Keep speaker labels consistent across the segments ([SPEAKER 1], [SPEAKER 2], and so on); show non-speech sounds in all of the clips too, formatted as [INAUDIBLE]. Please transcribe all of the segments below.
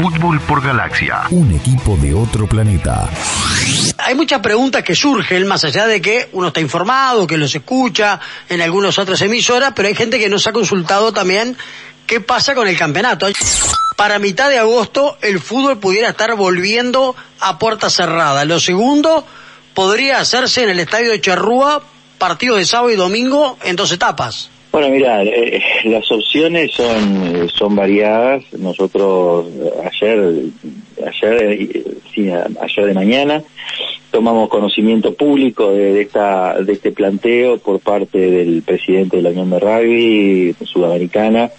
[SPEAKER 1] Fútbol por Galaxia.
[SPEAKER 2] Un equipo de otro planeta.
[SPEAKER 3] Hay muchas preguntas que surgen, más allá de que uno está informado, que los escucha en algunas otras emisoras, pero hay gente que nos ha consultado también qué pasa con el campeonato. Para mitad de agosto el fútbol pudiera estar volviendo a puerta cerrada. Lo segundo podría hacerse en el estadio de Charrúa, partido de sábado y domingo en dos etapas.
[SPEAKER 4] Bueno, mira, eh, las opciones son eh, son variadas. Nosotros eh, ayer ayer sí, ayer de mañana tomamos conocimiento público de, esta de este planteo por parte del presidente de la Unión de Rugby Sudamericana,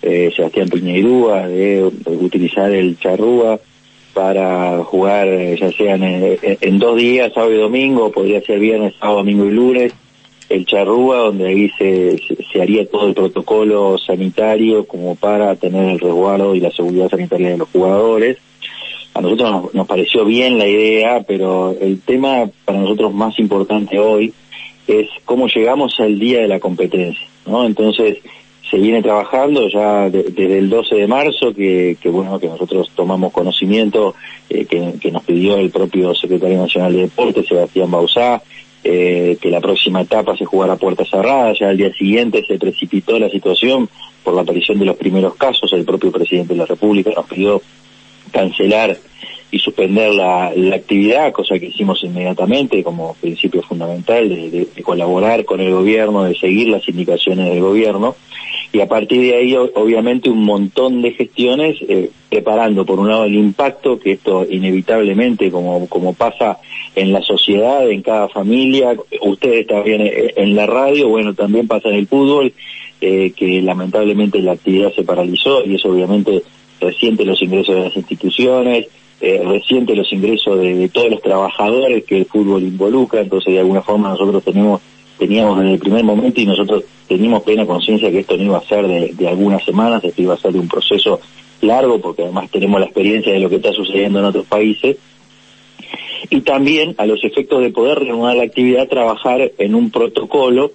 [SPEAKER 4] Sebastián Piñeirúa, de, utilizar el charrúa para jugar ya sea en, en, dos días, sábado y domingo, podría ser viernes, sábado, domingo y lunes el Charrúa, donde ahí se, se, haría todo el protocolo sanitario como para tener el resguardo y la seguridad sanitaria de los jugadores. A nosotros nos, pareció bien la idea, pero el tema para nosotros más importante hoy es cómo llegamos al día de la competencia, ¿no? Entonces, se viene trabajando ya desde el 12 de marzo, que, bueno, que nosotros tomamos conocimiento, eh, que, nos pidió el propio secretario nacional de Deportes, Sebastián Bausá, eh, que la próxima etapa se jugara a puertas cerradas, ya al día siguiente se precipitó la situación por la aparición de los primeros casos, el propio presidente de la República nos pidió cancelar y suspender la, actividad, cosa que hicimos inmediatamente como principio fundamental de, colaborar con el gobierno, de seguir las indicaciones del gobierno y a partir de ahí obviamente un montón de gestiones eh, preparando por un lado el impacto que esto inevitablemente como como pasa en la sociedad en cada familia ustedes también eh, en la radio bueno también pasa en el fútbol eh, que lamentablemente la actividad se paralizó y eso obviamente resiente los ingresos de las instituciones resiente los ingresos de todos los trabajadores que el fútbol involucra entonces de alguna forma nosotros tenemos teníamos en el primer momento y nosotros teníamos plena conciencia que esto no iba a ser de, algunas semanas, esto iba a ser de un proceso largo, porque además tenemos la experiencia de lo que está sucediendo en otros países, y también a los efectos de poder reanudar la actividad, trabajar en un protocolo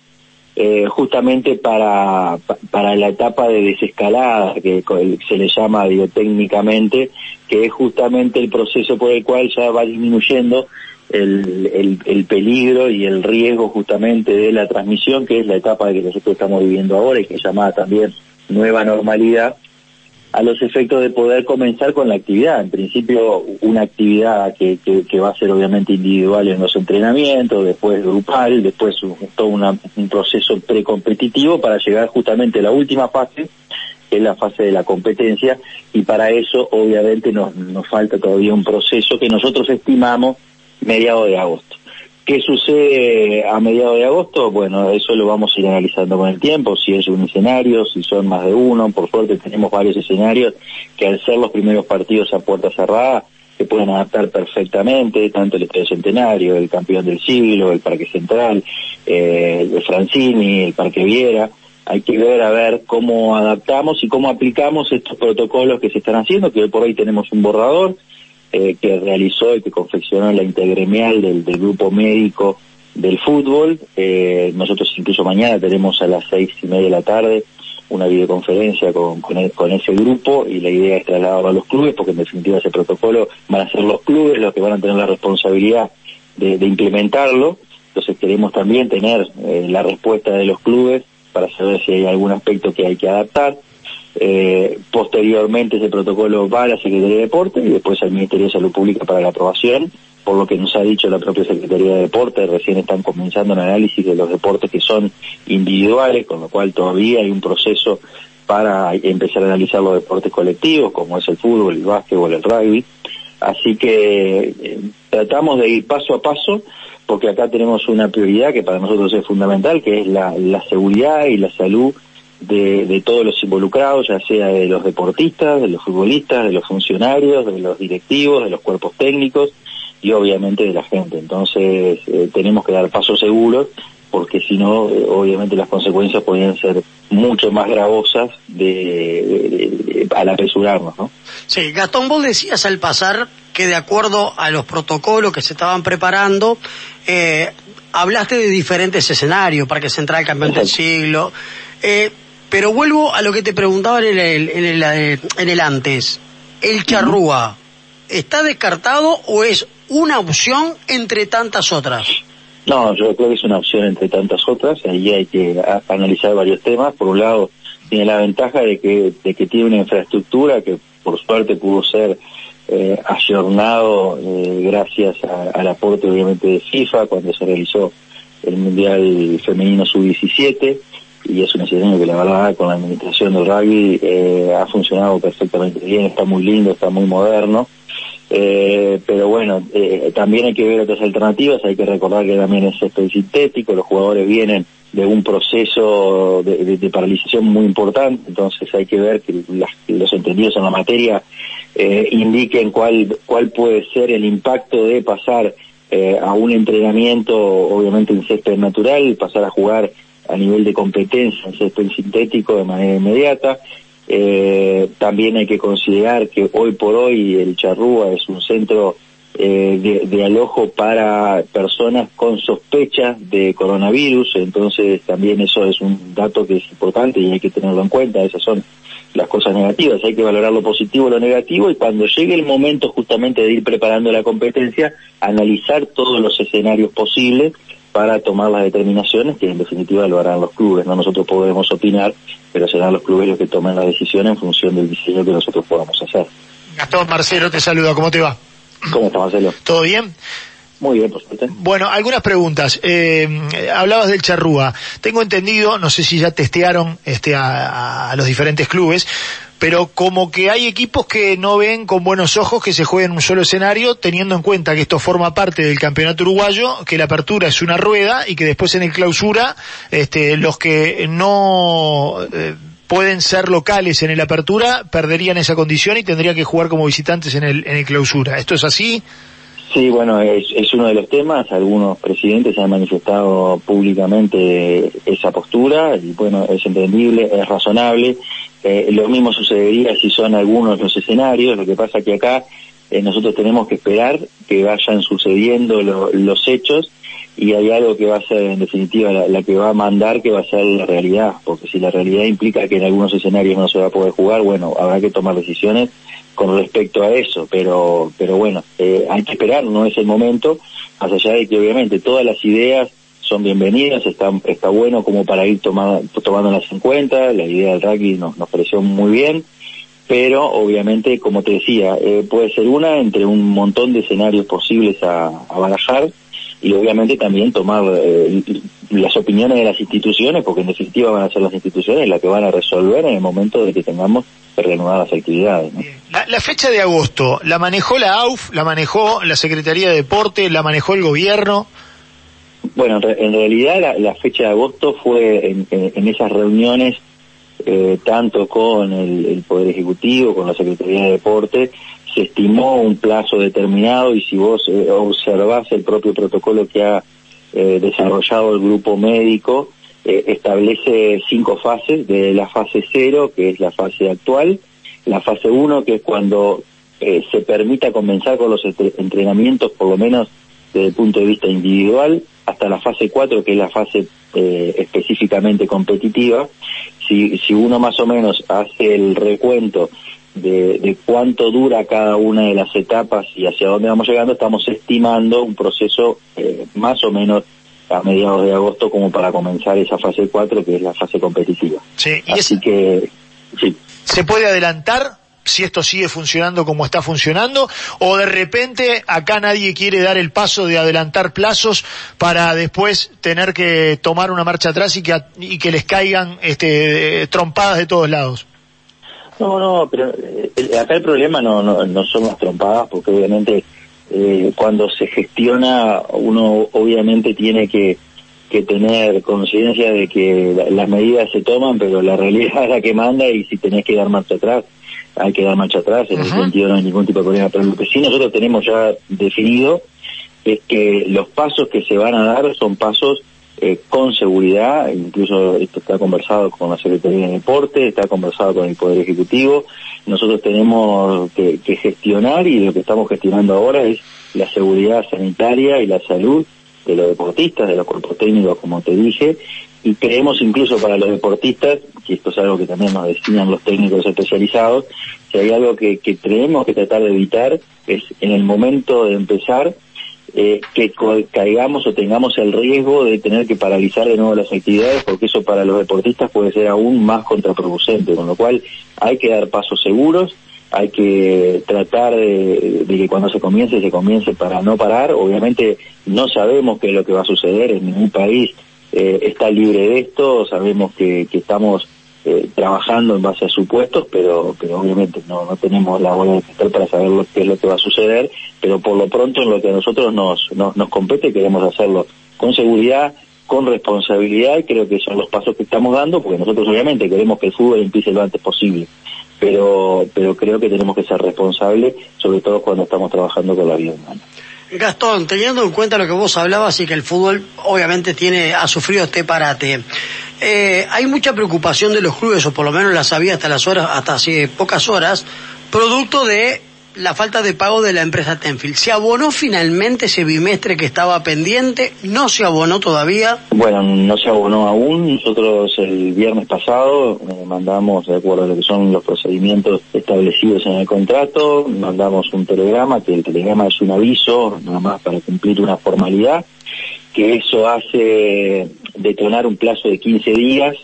[SPEAKER 4] eh, justamente para, para la etapa de desescalada, que se le llama digo, técnicamente, que es justamente el proceso por el cual ya va disminuyendo el, el, peligro y el riesgo justamente de la transmisión, que es la etapa que nosotros estamos viviendo ahora y que es llamada también nueva normalidad, a los efectos de poder comenzar con la actividad. En principio, una actividad que, va a ser obviamente individual en los entrenamientos, después grupal, después todo un proceso precompetitivo para llegar justamente a la última fase, que es la fase de la competencia, y para eso obviamente nos, nos falta todavía un proceso que nosotros estimamos mediados de agosto. ¿Qué sucede a mediados de agosto? Bueno, eso lo vamos a ir analizando con el tiempo, si es un escenario, si son más de uno, por suerte tenemos varios escenarios que al ser los primeros partidos a puerta cerrada se pueden adaptar perfectamente, tanto el Estadio Centenario, el Campeón del Siglo, el Parque Central, eh, el Francini, el Parque Viera, hay que ver a ver cómo adaptamos y cómo aplicamos estos protocolos que se están haciendo, que hoy por hoy tenemos un borrador, eh, que realizó y que confeccionó la intergremial del, grupo médico del fútbol. Eh, nosotros incluso mañana tenemos a las seis y media de la tarde una videoconferencia con, con, e, ese grupo y la idea es trasladarlo a los clubes porque en definitiva ese protocolo van a ser los clubes los que van a tener la responsabilidad de, implementarlo. Entonces queremos también tener eh, la respuesta de los clubes para saber si hay algún aspecto que hay que adaptar. Eh, posteriormente ese protocolo va a la Secretaría de Deporte y después al Ministerio de Salud Pública para la aprobación, por lo que nos ha dicho la propia Secretaría de Deporte, recién están comenzando el análisis de los deportes que son individuales, con lo cual todavía hay un proceso para empezar a analizar los deportes colectivos, como es el fútbol, el básquetbol, el rugby. Así que eh, tratamos de ir paso a paso, porque acá tenemos una prioridad que para nosotros es fundamental, que es la, la seguridad y la salud de, de, todos los involucrados, ya sea de los deportistas, de los futbolistas, de los funcionarios, de los directivos, de los cuerpos técnicos y obviamente de la gente. Entonces eh, tenemos que dar pasos seguros porque si no, eh, obviamente las consecuencias podrían ser mucho más gravosas de, al apresurarnos, ¿no?
[SPEAKER 3] Sí, Gastón, vos decías al pasar que de acuerdo a los protocolos que se estaban preparando, eh, hablaste de diferentes escenarios, Parque Central, Campeón del Siglo, eh, pero vuelvo a lo que te preguntaba en el, en el, en el antes. ¿El charrúa está descartado o es una opción entre tantas otras?
[SPEAKER 4] No, yo creo que es una opción entre tantas otras. Ahí hay que analizar varios temas. Por un lado, tiene la ventaja de que, de que tiene una infraestructura que por suerte pudo ser eh, ayornado eh, gracias al aporte obviamente de FIFA cuando se realizó el Mundial Femenino Sub-17 y es un escenario que la verdad con la administración del rugby eh, ha funcionado perfectamente bien, está muy lindo, está muy moderno. Eh, pero bueno, eh, también hay que ver otras alternativas, hay que recordar que también es césped sintético, los jugadores vienen de un proceso de, paralización muy importante, entonces hay que ver que los entendidos en la materia eh, indiquen cuál, cuál puede ser el impacto de pasar eh, a un entrenamiento, obviamente en césped natural, pasar a jugar a nivel de competencia en sintético de manera inmediata. Eh, también hay que considerar que hoy por hoy el Charrúa es un centro eh, de, alojo para personas con sospechas de coronavirus, entonces también eso es un dato que es importante y hay que tenerlo en cuenta, esas son las cosas negativas, hay que valorar lo positivo y lo negativo y cuando llegue el momento justamente de ir preparando la competencia, analizar todos los escenarios posibles para tomar las determinaciones que en definitiva lo harán los clubes, no nosotros podemos opinar, pero serán los clubes los que tomen la decisión en función del diseño que nosotros podamos hacer.
[SPEAKER 1] Gastón Marcelo te saluda, ¿cómo te va?
[SPEAKER 4] ¿Cómo está Marcelo?
[SPEAKER 1] ¿Todo bien?
[SPEAKER 4] Muy bien, por suerte.
[SPEAKER 1] Bueno, algunas preguntas. Eh, hablabas del charrúa. Tengo entendido, no sé si ya testearon este, a, los diferentes clubes, pero como que hay equipos que no ven con buenos ojos que se juegue en un solo escenario, teniendo en cuenta que esto forma parte del campeonato uruguayo, que la apertura es una rueda y que después en el clausura, este, los que no eh, pueden ser locales en el apertura perderían esa condición y tendrían que jugar como visitantes en el, en el clausura. ¿Esto es así?
[SPEAKER 4] Sí, bueno, es, es uno de los temas. Algunos presidentes han manifestado públicamente esa postura y bueno, es entendible, es razonable. Eh, lo mismo sucedería si son algunos los escenarios. Lo que pasa que acá eh, nosotros tenemos que esperar que vayan sucediendo los hechos y hay algo que va a ser en definitiva la, que va a mandar que va a ser la realidad, porque si la realidad implica que en algunos escenarios no se va a poder jugar, bueno, habrá que tomar decisiones con respecto a eso, pero pero bueno, eh, hay que esperar, no es el momento, más allá de que obviamente todas las ideas son bienvenidas, está, está bueno como para ir tomando, tomándolas en cuenta, la idea del rugby nos, pareció muy bien, pero obviamente, como te decía, eh, puede ser una entre un montón de escenarios posibles a, a barajar, y obviamente también tomar eh, las opiniones de las instituciones, porque en definitiva van a ser las instituciones las que van a resolver en el momento de que tengamos que reanudar las actividades.
[SPEAKER 1] La, fecha de agosto, ¿la manejó la AUF, la manejó la Secretaría de Deporte, la manejó el gobierno?
[SPEAKER 4] Bueno, en realidad la, fecha de agosto fue en, esas reuniones eh, tanto con el, Poder Ejecutivo, con la Secretaría de Deporte, se estimó un plazo determinado y si vos eh, observás el propio protocolo que ha eh, desarrollado el grupo médico, eh, establece cinco fases, de la fase cero, que es la fase actual, la fase uno, que es cuando se permita comenzar con los entrenamientos, por lo menos desde el punto de vista individual, hasta la fase cuatro, que es la fase específicamente competitiva. Si, si uno más o menos hace el recuento de, cuánto dura cada una de las etapas y hacia dónde vamos llegando, estamos estimando un proceso eh, más o menos a mediados de agosto como para comenzar esa fase 4 que es la fase competitiva.
[SPEAKER 1] Sí, y
[SPEAKER 4] Así que, sí.
[SPEAKER 1] ¿Se puede adelantar si esto sigue funcionando como está funcionando o de repente acá nadie quiere dar el paso de adelantar plazos para después tener que tomar una marcha atrás y que, y que les caigan este, trompadas de todos lados?
[SPEAKER 4] No, no, pero eh, acá el problema no, no, no son las trompadas, porque obviamente eh, cuando se gestiona uno obviamente tiene que, que tener conciencia de que las medidas se toman, pero la realidad es la que manda y si tenés que dar marcha atrás, hay que dar marcha atrás, en ese sentido no hay ningún tipo de problema. Pero lo que sí nosotros tenemos ya definido es que los pasos que se van a dar son pasos eh, con seguridad, incluso esto está conversado con la Secretaría de Deporte, está conversado con el Poder Ejecutivo. Nosotros tenemos que, gestionar y lo que estamos gestionando ahora es la seguridad sanitaria y la salud de los deportistas, de los cuerpos técnicos, como te dije, y creemos incluso para los deportistas, que esto es algo que también nos decían los técnicos especializados, si hay algo que, que tenemos que tratar de evitar es en el momento de empezar eh, que caigamos o tengamos el riesgo de tener que paralizar de nuevo las actividades, porque eso para los deportistas puede ser aún más contraproducente, con lo cual hay que dar pasos seguros, hay que tratar de, que cuando se comience, se comience para no parar. Obviamente no sabemos qué es lo que va a suceder, en ningún país eh, está libre de esto, sabemos que, estamos eh, trabajando en base a supuestos, pero, pero obviamente no, no tenemos la bola de cristal para saber lo, qué es lo que va a suceder, pero por lo pronto en lo que a nosotros nos, nos, nos compete queremos hacerlo con seguridad, con responsabilidad y creo que son los pasos que estamos dando, porque nosotros obviamente queremos que el fútbol empiece lo antes posible, pero, pero creo que tenemos que ser responsables, sobre todo cuando estamos trabajando con la vida humana.
[SPEAKER 3] Gastón, teniendo en cuenta lo que vos hablabas y que el fútbol obviamente tiene ha sufrido este parate, eh, hay mucha preocupación de los clubes, o por lo menos las había hasta las horas, hasta hace pocas horas, producto de la falta de pago de la empresa Tenfield. ¿Se abonó finalmente ese bimestre que estaba pendiente? ¿No se abonó todavía?
[SPEAKER 4] Bueno, no se abonó aún. Nosotros el viernes pasado eh, mandamos, de acuerdo a lo que son los procedimientos establecidos en el contrato, mandamos un telegrama, que el telegrama es un aviso, nada más para cumplir una formalidad, que eso hace detonar un plazo de 15 días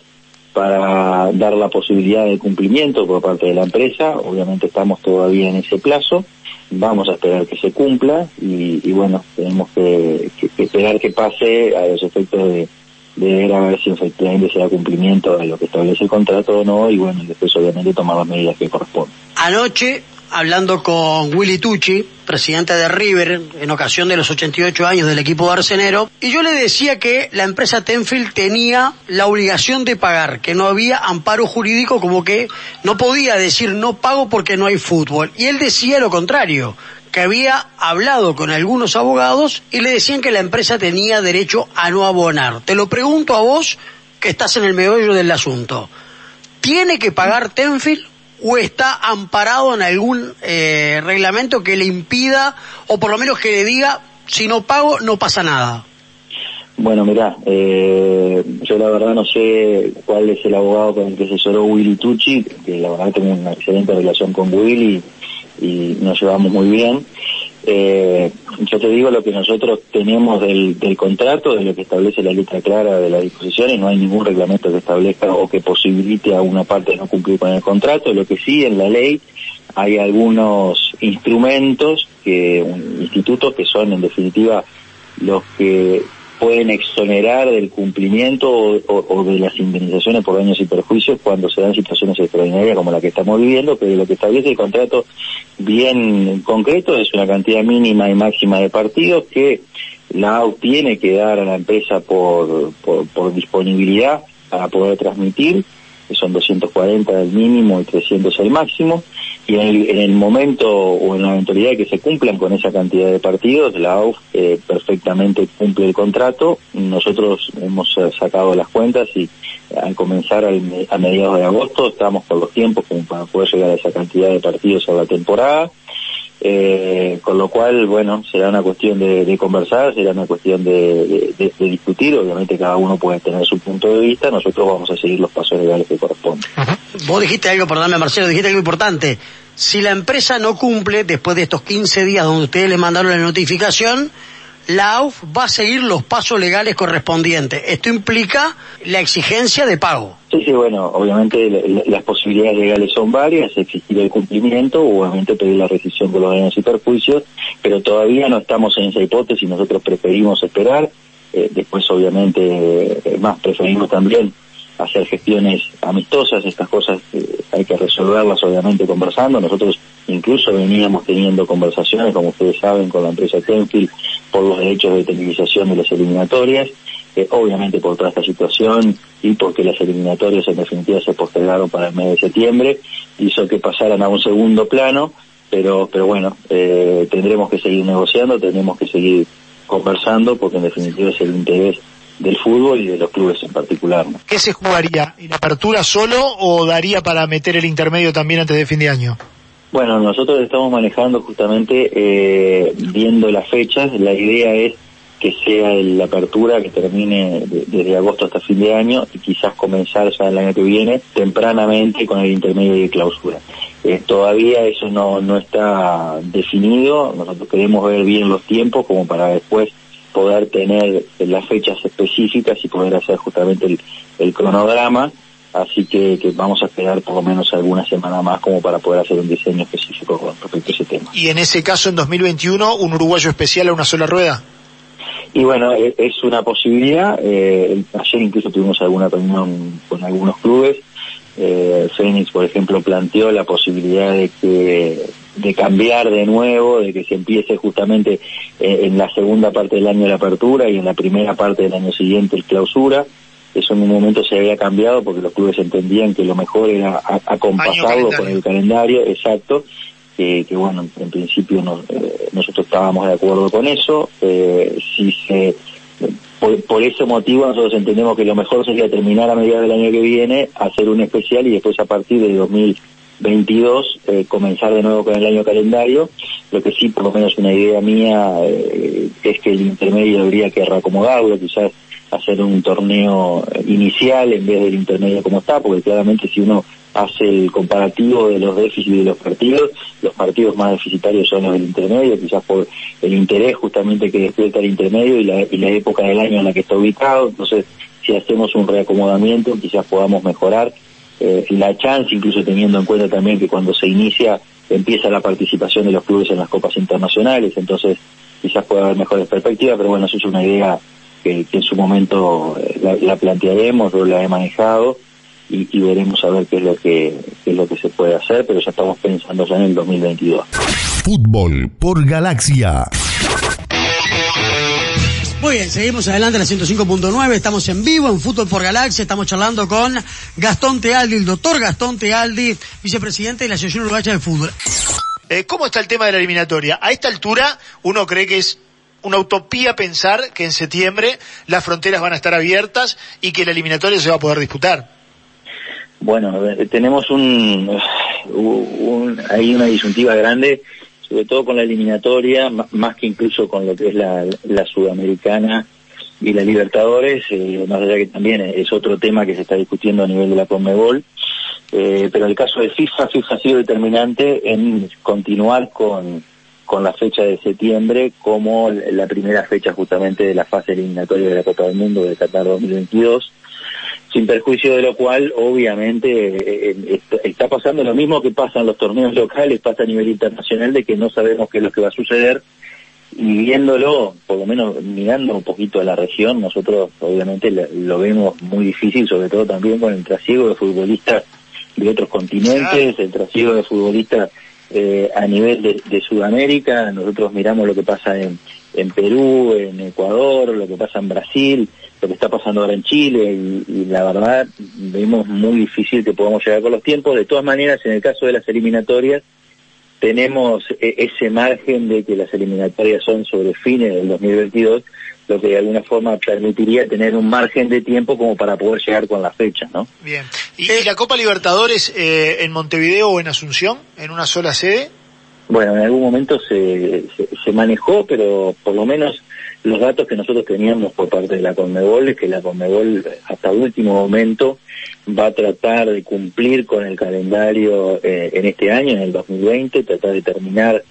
[SPEAKER 4] para dar la posibilidad de cumplimiento por parte de la empresa. Obviamente estamos todavía en ese plazo. Vamos a esperar que se cumpla y, bueno, tenemos que, esperar que pase a los efectos de, ver a ver si efectivamente se da cumplimiento de lo que establece el contrato o no y bueno, después obviamente tomar las medidas que corresponden.
[SPEAKER 3] Anoche hablando con Willy Tucci, presidente de River, en ocasión de los 88 años del equipo de Arsenero, y yo le decía que la empresa Tenfield tenía la obligación de pagar, que no había amparo jurídico, como que no podía decir no pago porque no hay fútbol. Y él decía lo contrario, que había hablado con algunos abogados y le decían que la empresa tenía derecho a no abonar. Te lo pregunto a vos, que estás en el meollo del asunto. ¿Tiene que pagar Tenfield o está amparado en algún eh, reglamento que le impida o por lo menos que le diga si no pago no pasa nada?
[SPEAKER 4] Bueno, mirá, eh, yo la verdad no sé cuál es el abogado con el que asesoró Willy Tucci, que la verdad tengo una excelente relación con Willy y nos llevamos muy bien. Eh, yo te digo lo que nosotros tenemos del, del contrato, de lo que establece la letra clara de las disposiciones, no hay ningún reglamento que establezca o que posibilite a una parte no cumplir con el contrato, lo que sí en la ley hay algunos instrumentos, que institutos que son en definitiva los que pueden exonerar del cumplimiento o, de las indemnizaciones por daños y perjuicios cuando se dan situaciones extraordinarias como la que estamos viviendo, pero lo que establece el contrato bien concreto es una cantidad mínima y máxima de partidos que la AU tiene que dar a la empresa por, por disponibilidad para poder transmitir que son 240 el mínimo y 300 el máximo, y en el, momento o en la eventualidad que se cumplan con esa cantidad de partidos, la AUF eh, perfectamente cumple el contrato. Nosotros hemos eh, sacado las cuentas y al comenzar a mediados de agosto estamos por los tiempos como para poder llegar a esa cantidad de partidos a la temporada. Eh, con lo cual, bueno, será una cuestión de, conversar, será una cuestión de, discutir, obviamente cada uno puede tener su punto de vista, nosotros vamos a seguir los pasos legales que corresponden.
[SPEAKER 3] Vos dijiste algo, perdóname Marcelo, dijiste algo importante. Si la empresa no cumple después de estos 15 días donde ustedes le mandaron la notificación, la AUF va a seguir los pasos legales correspondientes. Esto implica la exigencia de pago.
[SPEAKER 4] Sí, sí, bueno, obviamente las posibilidades legales son varias, existir el cumplimiento, obviamente pedir la rescisión de los daños y perjuicios, pero todavía no estamos en esa hipótesis, nosotros preferimos esperar, eh, después obviamente, eh, más preferimos también hacer gestiones amistosas, estas cosas eh, hay que resolverlas obviamente conversando, nosotros incluso veníamos teniendo conversaciones, como ustedes saben, con la empresa Tenfield por los derechos de televisación de las eliminatorias, obviamente por toda esta situación y porque las eliminatorias en definitiva se postergaron para el mes de septiembre, hizo que pasaran a un segundo plano, pero, pero bueno, eh, tendremos que seguir negociando, tendremos que seguir conversando porque en definitiva es el interés del fútbol y de los clubes en particular.
[SPEAKER 1] ¿Qué se jugaría? ¿En apertura solo o daría para meter el intermedio también antes de fin de año?
[SPEAKER 4] Bueno, nosotros estamos manejando justamente eh, viendo las fechas. La idea es que sea la apertura que termine desde agosto hasta fin de año y quizás comenzar ya el año que viene tempranamente con el intermedio de clausura. Eh, todavía eso no, no está definido, nosotros queremos ver bien los tiempos como para después poder tener las fechas específicas y poder hacer justamente el, el cronograma, así que, que, vamos a esperar por lo menos alguna semana más como para poder hacer un diseño específico con respecto a ese tema.
[SPEAKER 1] ¿Y en ese caso, en 2021, un uruguayo especial a una sola rueda?
[SPEAKER 4] Y bueno, e, es una posibilidad. Eh, ayer incluso tuvimos alguna reunión con algunos clubes. Eh, Fénix, por ejemplo, planteó la posibilidad de que de cambiar de nuevo, de que se empiece justamente eh, en la segunda parte del año la apertura y en la primera parte del año siguiente el clausura. Eso en un momento se había cambiado porque los clubes entendían que lo mejor era acompasarlo con el calendario, exacto, que, que bueno, en principio no, eh, nosotros estábamos de acuerdo con eso. Eh, si se, por, por, ese motivo nosotros entendemos que lo mejor sería terminar a mediados del año que viene, hacer un especial y después a partir de 2022 eh, comenzar de nuevo con el año calendario. Lo que sí, por lo menos una idea mía, eh, es que el intermedio habría que reacomodarlo, quizás hacer un torneo inicial en vez del intermedio como está, porque claramente si uno hace el comparativo de los déficits de los partidos, los partidos más deficitarios son los del intermedio, quizás por el interés justamente que despierta el intermedio y la, y la época del año en la que está ubicado, entonces si hacemos un reacomodamiento quizás podamos mejorar eh, la chance, incluso teniendo en cuenta también que cuando se inicia empieza la participación de los clubes en las copas internacionales, entonces quizás pueda haber mejores perspectivas, pero bueno, eso es una idea que, que en su momento eh, la, la plantearemos, yo la he manejado, y, y, veremos a ver qué es lo que qué es lo que se puede hacer, pero ya estamos pensando ya en el 2022.
[SPEAKER 2] Fútbol por Galaxia.
[SPEAKER 3] Muy bien, seguimos adelante en la 105.9, estamos en vivo en Fútbol por Galaxia, estamos charlando con Gastón Tealdi, el doctor Gastón Tealdi, vicepresidente de la Asociación Uruguaya de Fútbol.
[SPEAKER 1] Eh, ¿Cómo está el tema de la eliminatoria? A esta altura uno cree que es una utopía pensar que en septiembre las fronteras van a estar abiertas y que la eliminatoria se va a poder disputar.
[SPEAKER 4] Bueno, tenemos un, un, ahí una disyuntiva grande, sobre todo con la eliminatoria, más que incluso con lo que es la, la sudamericana y la Libertadores, eh, más allá que también es otro tema que se está discutiendo a nivel de la Conmebol, eh, pero el caso de FIFA, FIFA ha sido determinante en continuar con, con la fecha de septiembre como la primera fecha justamente de la fase eliminatoria de la Copa del Mundo de Qatar 2022 sin perjuicio de lo cual, obviamente, eh, está pasando lo mismo que pasa en los torneos locales, pasa a nivel internacional, de que no sabemos qué es lo que va a suceder, y viéndolo, por lo menos mirando un poquito a la región, nosotros obviamente lo vemos muy difícil, sobre todo también con el trasiego de futbolistas de otros continentes, el trasiego de futbolistas eh, a nivel de, de, Sudamérica, nosotros miramos lo que pasa en, Perú, en Ecuador, lo que pasa en Brasil, lo que está pasando ahora en Chile y, y, la verdad vemos muy difícil que podamos llegar con los tiempos. De todas maneras, en el caso de las eliminatorias, tenemos e ese margen de que las eliminatorias son sobre fines del 2022, lo que de alguna forma permitiría tener un margen de tiempo como para poder llegar con la fecha, ¿no?
[SPEAKER 1] Bien. ¿Y, y la Copa Libertadores eh, en Montevideo o en Asunción, en una sola sede?
[SPEAKER 4] Bueno, en algún momento se, se, se manejó, pero por lo menos los datos que nosotros teníamos por parte de la Conmebol es que la Conmebol hasta el último momento va a tratar de cumplir con el calendario eh, en este año, en el 2020, tratar de terminar,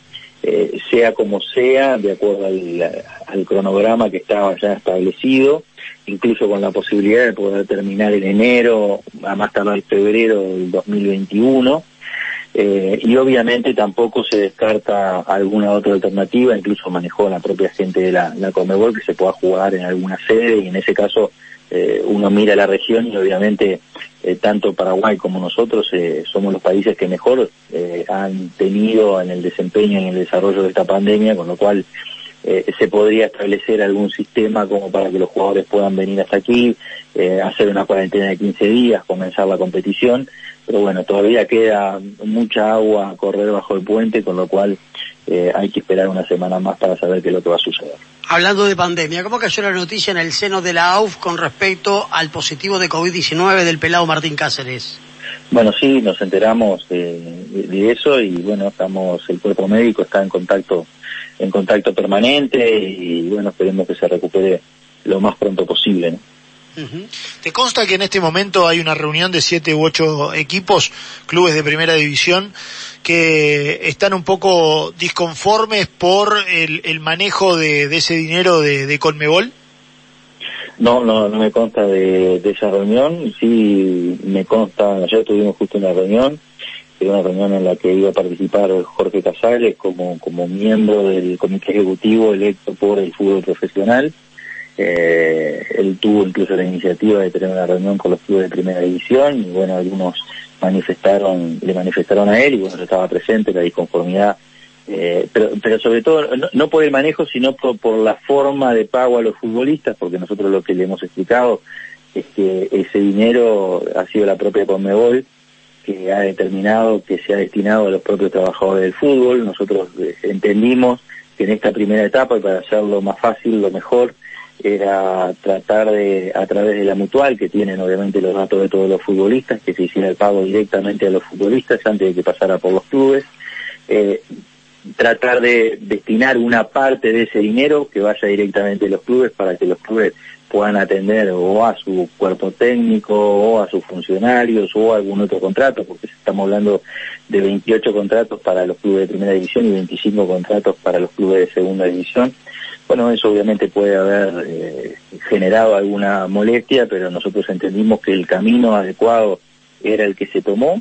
[SPEAKER 4] eh, sea como sea, de acuerdo al, cronograma que estaba ya establecido, incluso con la posibilidad de poder terminar en enero, a más tardar febrero del 2021. Eh, y obviamente tampoco se descarta alguna otra alternativa, incluso manejó la propia gente de la, la Comebol que se pueda jugar en alguna sede y en ese caso eh, uno mira la región y obviamente eh, tanto Paraguay como nosotros eh, somos los países que mejor han tenido en el desempeño y en el desarrollo de esta pandemia, con lo cual eh, se podría establecer algún sistema como para que los jugadores puedan venir hasta aquí, eh, hacer una cuarentena de 15 días, comenzar la competición, pero bueno, todavía queda mucha agua a correr bajo el puente, con lo cual eh, hay que esperar una semana más para saber qué es lo que va a suceder.
[SPEAKER 3] Hablando de pandemia, ¿cómo cayó la noticia en el seno de la AUF con respecto al positivo de COVID-19 del pelado Martín Cáceres?
[SPEAKER 4] Bueno, sí, nos enteramos de, de, de, eso y bueno, estamos, el cuerpo médico está en contacto, en contacto permanente y bueno, esperemos que se recupere lo más pronto posible. ¿no?
[SPEAKER 1] ¿Te consta que en este momento hay una reunión de siete u ocho equipos, clubes de primera división, que están un poco disconformes por el, manejo de, ese dinero de, de, Conmebol?
[SPEAKER 4] No, no, no me consta de, esa reunión. Sí, me consta, ayer tuvimos justo una reunión, una reunión en la que iba a participar Jorge Casales como, como miembro del comité ejecutivo electo por el fútbol profesional. Eh, él tuvo incluso la iniciativa de tener una reunión con los clubes de primera división y bueno, algunos manifestaron, le manifestaron a él y bueno, estaba presente la disconformidad, eh, pero, pero sobre todo no, por el manejo, sino por, por la forma de pago a los futbolistas, porque nosotros lo que le hemos explicado es que ese dinero ha sido la propia Conmebol que ha determinado que se ha destinado a los propios trabajadores del fútbol. Nosotros eh, entendimos que en esta primera etapa, y para hacerlo más fácil, lo mejor, era tratar de, a través de la mutual, que tienen obviamente los datos de todos los futbolistas, que se hiciera el pago directamente a los futbolistas antes de que pasara por los clubes, eh, tratar de destinar una parte de ese dinero que vaya directamente a los clubes para que los clubes puedan atender o a su cuerpo técnico o a sus funcionarios o a algún otro contrato, porque estamos hablando de 28 contratos para los clubes de primera división y 25 contratos para los clubes de segunda división. Bueno, eso obviamente puede haber eh, generado alguna molestia, pero nosotros entendimos que el camino adecuado era el que se tomó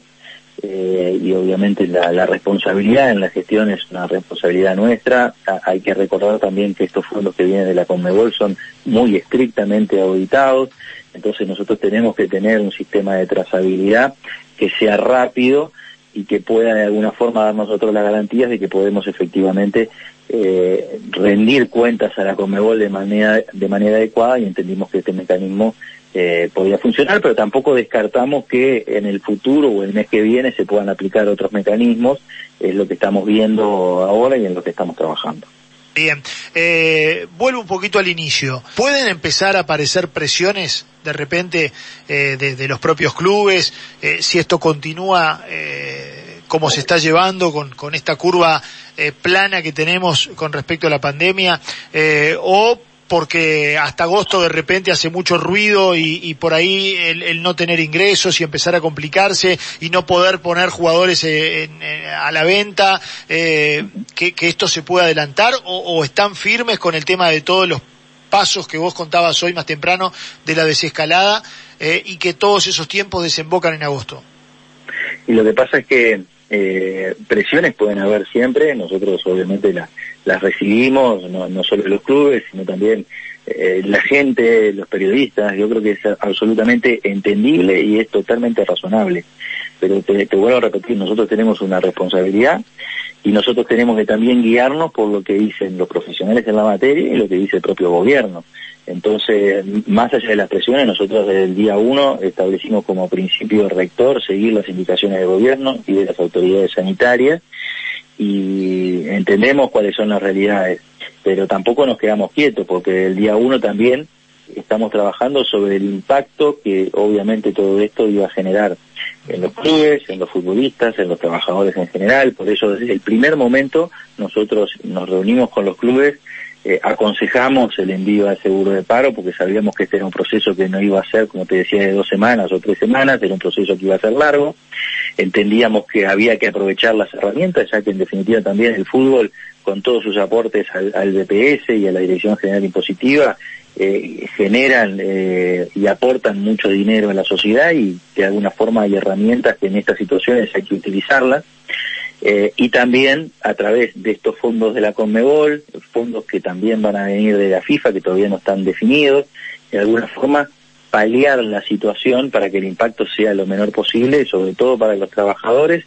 [SPEAKER 4] eh, y obviamente la, responsabilidad en la gestión es una responsabilidad nuestra. hay que recordar también que estos fondos que vienen de la Conmebol son muy estrictamente auditados, entonces nosotros tenemos que tener un sistema de trazabilidad que sea rápido y que pueda de alguna forma dar nosotros las garantías de que podemos efectivamente eh, rendir cuentas a la Comebol de manera, de manera adecuada y entendimos que este mecanismo eh, podía funcionar, pero tampoco descartamos que en el futuro o el mes que viene se puedan aplicar otros mecanismos, es lo que estamos viendo ahora y en lo que estamos trabajando.
[SPEAKER 1] Bien, eh, vuelvo un poquito al inicio. ¿Pueden empezar a aparecer presiones de repente eh, de, los propios clubes eh, si esto continúa eh, como se está llevando con, con esta curva eh, plana que tenemos con respecto a la pandemia eh, o porque hasta agosto de repente hace mucho ruido y, por ahí el, no tener ingresos y empezar a complicarse y no poder poner jugadores a la venta, eh, que, esto se pueda adelantar o, están firmes con el tema de todos los pasos que vos contabas hoy más temprano de la desescalada eh, y que todos esos tiempos desembocan en agosto.
[SPEAKER 4] Y lo que pasa es que eh, presiones pueden haber siempre, nosotros obviamente la, las recibimos, no, no solo los clubes, sino también eh, la gente, los periodistas, yo creo que es absolutamente entendible y es totalmente razonable. Pero te, te, vuelvo a repetir, nosotros tenemos una responsabilidad y nosotros tenemos que también guiarnos por lo que dicen los profesionales en la materia y lo que dice el propio gobierno. Entonces, más allá de las presiones, nosotros desde el día uno establecimos como principio rector seguir las indicaciones del gobierno y de las autoridades sanitarias y entendemos cuáles son las realidades, pero tampoco nos quedamos quietos porque el día uno también estamos trabajando sobre el impacto que obviamente todo esto iba a generar en los clubes, en los futbolistas, en los trabajadores en general. Por eso desde el primer momento nosotros nos reunimos con los clubes, eh, aconsejamos el envío al seguro de paro porque sabíamos que este era un proceso que no iba a ser, como te decía, de dos semanas o tres semanas, era un proceso que iba a ser largo entendíamos que había que aprovechar las herramientas, ya que en definitiva también el fútbol, con todos sus aportes al, al BPS y a la Dirección General Impositiva, eh, generan eh, y aportan mucho dinero a la sociedad y de alguna forma hay herramientas que en estas situaciones hay que utilizarlas. Eh, y también a través de estos fondos de la Conmebol, fondos que también van a venir de la FIFA, que todavía no están definidos, de alguna forma paliar la situación para que el impacto sea lo menor posible, sobre todo para los trabajadores,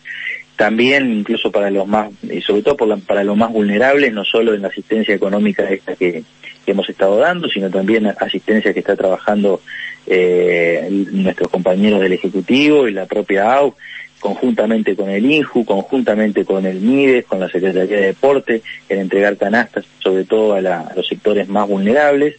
[SPEAKER 4] también incluso para los más, y sobre todo para los más vulnerables, no solo en la asistencia económica esta que, hemos estado dando, sino también asistencia que está trabajando eh, nuestros compañeros del Ejecutivo y la propia AU, conjuntamente con el INJU, conjuntamente con el MIDES, con la Secretaría de Deporte, en entregar canastas, sobre todo a los sectores más vulnerables.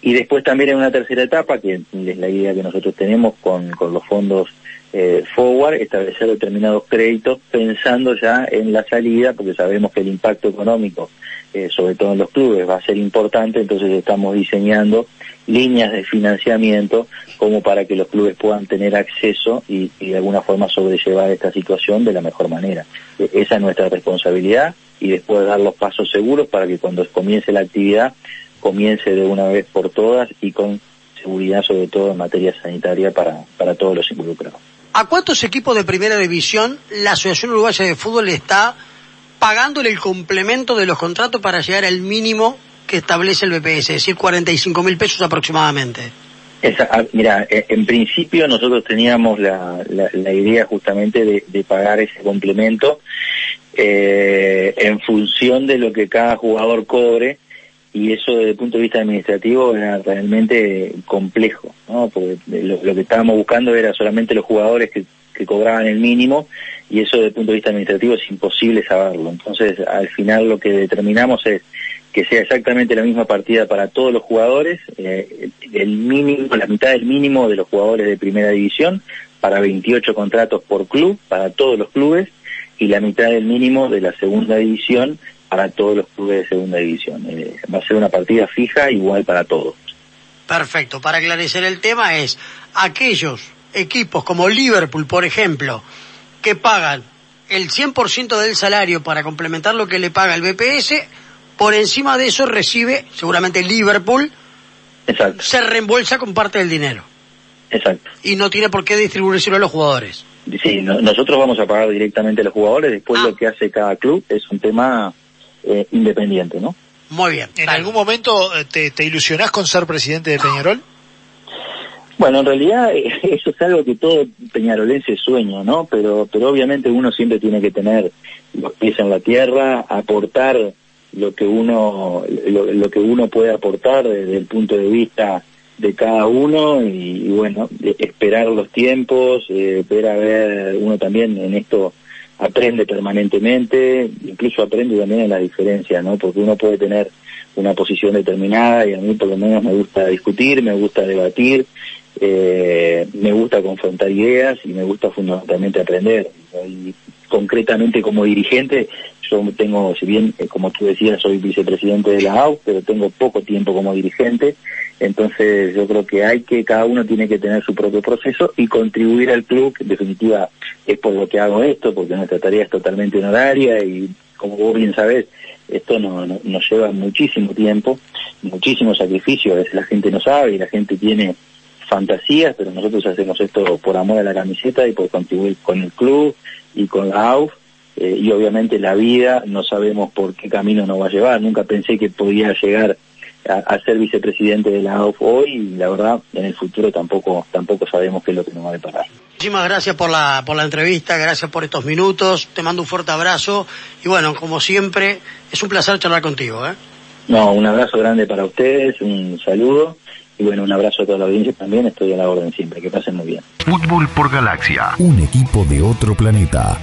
[SPEAKER 4] Y después también en una tercera etapa, que es la idea que nosotros tenemos con, con los fondos eh, forward, establecer determinados créditos pensando ya en la salida, porque sabemos que el impacto económico, eh, sobre todo en los clubes, va a ser importante, entonces estamos diseñando líneas de financiamiento como para que los clubes puedan tener acceso y, de alguna forma sobrellevar esta situación de la mejor manera. E- esa es nuestra responsabilidad y después dar los pasos seguros para que cuando comience la actividad comience de una vez por todas y con seguridad sobre todo en materia sanitaria para, para todos los involucrados.
[SPEAKER 3] ¿A cuántos equipos de primera división la Asociación Uruguaya de Fútbol está pagándole el complemento de los contratos para llegar al mínimo que establece el BPS, es decir, 45 mil pesos aproximadamente?
[SPEAKER 4] Esa, ah, mira, eh, en principio nosotros teníamos la, la, la idea justamente de, pagar ese complemento eh, en función de lo que cada jugador cobre y eso desde el punto de vista administrativo era realmente complejo, ¿no? Porque lo, lo que estábamos buscando era solamente los jugadores que, que cobraban el mínimo y eso desde el punto de vista administrativo es imposible saberlo. Entonces, al final lo que determinamos es que sea exactamente la misma partida para todos los jugadores, eh, el mínimo, la mitad del mínimo de los jugadores de primera división, para 28 contratos por club, para todos los clubes, y la mitad del mínimo de la segunda división para todos los clubes de segunda división. Eh, va a ser una partida fija igual para todos.
[SPEAKER 3] Perfecto. Para aclarecer el tema es aquellos equipos como Liverpool, por ejemplo, que pagan el 100% del salario para complementar lo que le paga el BPS, por encima de eso recibe, seguramente Liverpool,
[SPEAKER 4] Exacto.
[SPEAKER 3] se reembolsa con parte del dinero.
[SPEAKER 4] Exacto.
[SPEAKER 3] Y no tiene por qué distribuírselo a los jugadores.
[SPEAKER 4] Sí, no, nosotros vamos a pagar directamente a los jugadores, después
[SPEAKER 3] Ah.
[SPEAKER 4] lo que hace cada club es un tema eh, independiente, ¿no?
[SPEAKER 3] Muy bien.
[SPEAKER 1] ¿En
[SPEAKER 3] Dale.
[SPEAKER 1] algún momento eh, te, te ilusionás con ser presidente de Peñarol?
[SPEAKER 4] Bueno, en realidad [LAUGHS] eso es algo que todo peñarolense sueña, ¿no? Pero, pero obviamente uno siempre tiene que tener los pies en la tierra, aportar lo que uno, lo, que uno puede aportar desde el punto de vista de cada uno y, bueno, de- esperar los tiempos, eh, ver a ver, uno también en esto aprende permanentemente, incluso aprende también en las diferencias, ¿no? Porque uno puede tener una posición determinada y a mí por lo menos me gusta discutir, me gusta debatir, eh, me gusta confrontar ideas y me gusta fundamentalmente aprender. Y concretamente como dirigente, yo tengo, si bien, eh, como tú decías, soy vicepresidente de la AU, pero tengo poco tiempo como dirigente, entonces yo creo que hay que, cada uno tiene que tener su propio proceso y contribuir al club, en definitiva es por lo que hago esto, porque nuestra tarea es totalmente honoraria y como vos bien sabés, esto no- nos lleva muchísimo tiempo, muchísimo sacrificio, a veces la gente no sabe y la gente tiene fantasías, pero nosotros hacemos esto por amor a la camiseta y por contribuir con el club y con la AUF, eh, y obviamente la vida no sabemos por qué camino nos va a llevar, nunca pensé que podía llegar a, a ser vicepresidente de la AUF hoy y la verdad en el futuro tampoco tampoco sabemos qué es lo que nos va a deparar.
[SPEAKER 3] Muchísimas gracias por la, por la entrevista, gracias por estos minutos, te mando un fuerte abrazo y bueno, como siempre, es un placer charlar contigo. ¿eh?
[SPEAKER 4] No, un abrazo grande para ustedes, un saludo y bueno, un abrazo a toda la audiencia también, estoy a la orden siempre, que pasen muy bien.
[SPEAKER 2] Fútbol por Galaxia. Un equipo de otro planeta.